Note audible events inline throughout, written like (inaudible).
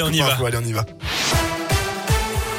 Allez, on y va. Allez, on y va.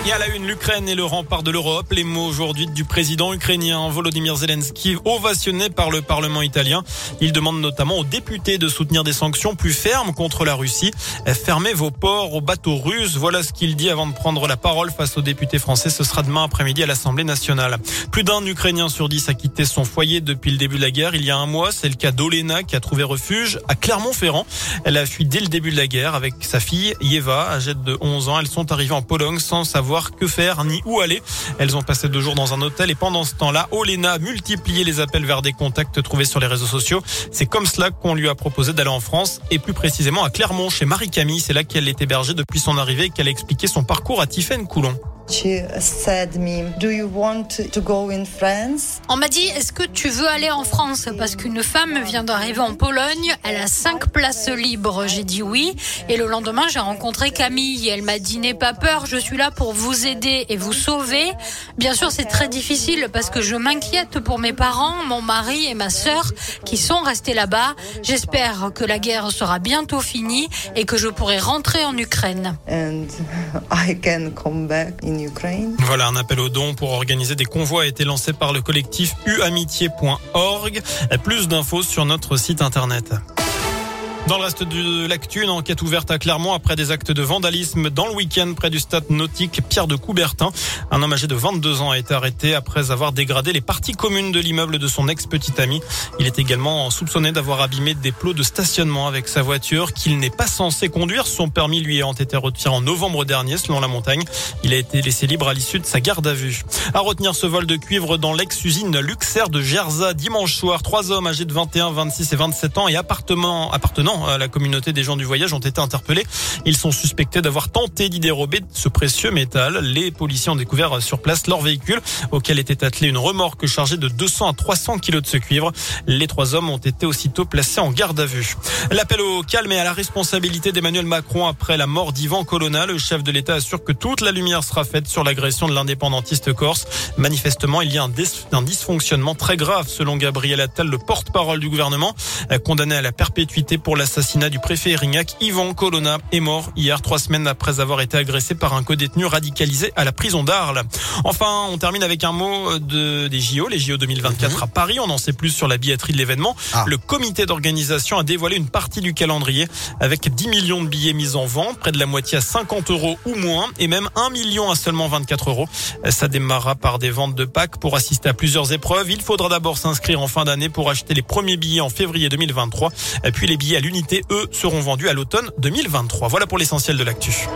Et à la une, l'Ukraine et le rempart de l'Europe. Les mots aujourd'hui du président ukrainien Volodymyr Zelensky, ovationné par le Parlement italien. Il demande notamment aux députés de soutenir des sanctions plus fermes contre la Russie. Fermez vos ports aux bateaux russes. Voilà ce qu'il dit avant de prendre la parole face aux députés français. Ce sera demain après-midi à l'Assemblée nationale. Plus d'un Ukrainien sur dix a quitté son foyer depuis le début de la guerre. Il y a un mois, c'est le cas d'Olena qui a trouvé refuge à Clermont-Ferrand. Elle a fui dès le début de la guerre avec sa fille Yeva, âgée de 11 ans. Elles sont arrivées en Pologne sans savoir que faire ni où aller. Elles ont passé deux jours dans un hôtel et pendant ce temps-là, Olena a multiplié les appels vers des contacts trouvés sur les réseaux sociaux. C'est comme cela qu'on lui a proposé d'aller en France et plus précisément à Clermont chez Marie-Camille. C'est là qu'elle est hébergée depuis son arrivée et qu'elle a expliqué son parcours à Tiffaine Coulon. On m'a dit, est-ce que tu veux aller en France Parce qu'une femme vient d'arriver en Pologne, elle a cinq places libres. J'ai dit oui. Et le lendemain, j'ai rencontré Camille. Elle m'a dit, n'aie pas peur, je suis là pour vous aider et vous sauver. Bien sûr, c'est très difficile parce que je m'inquiète pour mes parents, mon mari et ma sœur qui sont restés là-bas. J'espère que la guerre sera bientôt finie et que je pourrai rentrer en Ukraine. (laughs) Voilà, un appel aux dons pour organiser des convois a été lancé par le collectif uamitié.org. Plus d'infos sur notre site internet. Dans le reste de l'actu, une enquête ouverte à Clermont après des actes de vandalisme dans le week-end près du stade nautique Pierre de Coubertin. Un homme âgé de 22 ans a été arrêté après avoir dégradé les parties communes de l'immeuble de son ex-petite amie. Il est également soupçonné d'avoir abîmé des plots de stationnement avec sa voiture qu'il n'est pas censé conduire. Son permis lui ayant été retiré en novembre dernier selon la montagne. Il a été laissé libre à l'issue de sa garde à vue. À retenir ce vol de cuivre dans l'ex-usine Luxair de Gerza dimanche soir. Trois hommes âgés de 21, 26 et 27 ans et appartement, appartenant la communauté des gens du voyage ont été interpellés. Ils sont suspectés d'avoir tenté d'y dérober ce précieux métal. Les policiers ont découvert sur place leur véhicule auquel était attelée une remorque chargée de 200 à 300 kilos de ce cuivre. Les trois hommes ont été aussitôt placés en garde à vue. L'appel au calme et à la responsabilité d'Emmanuel Macron après la mort d'Ivan Colonna. Le chef de l'État assure que toute la lumière sera faite sur l'agression de l'indépendantiste corse. Manifestement, il y a un, dysfonctionnement très grave selon Gabriel Attal, le porte-parole du gouvernement, condamné à la perpétuité pour la L'assassinat du préfet Erignac, Yvan Colonna, est mort hier, trois semaines après avoir été agressé par un codétenu radicalisé à la prison d'Arles. Enfin, on termine avec un mot de, des JO, les JO 2024 mhm. à Paris. On en sait plus sur la billetterie de l'événement. Ah. Le comité d'organisation a dévoilé une partie du calendrier avec 10 millions de billets mis en vente, près de la moitié à 50 euros ou moins, et même 1 million à seulement 24 euros. Ça démarrera par des ventes de packs pour assister à plusieurs épreuves. Il faudra d'abord s'inscrire en fin d'année pour acheter les premiers billets en février 2023, puis les billets à l'unité eux, seront vendus à l'automne 2023. Voilà pour l'essentiel de l'actu.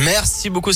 Merci beaucoup.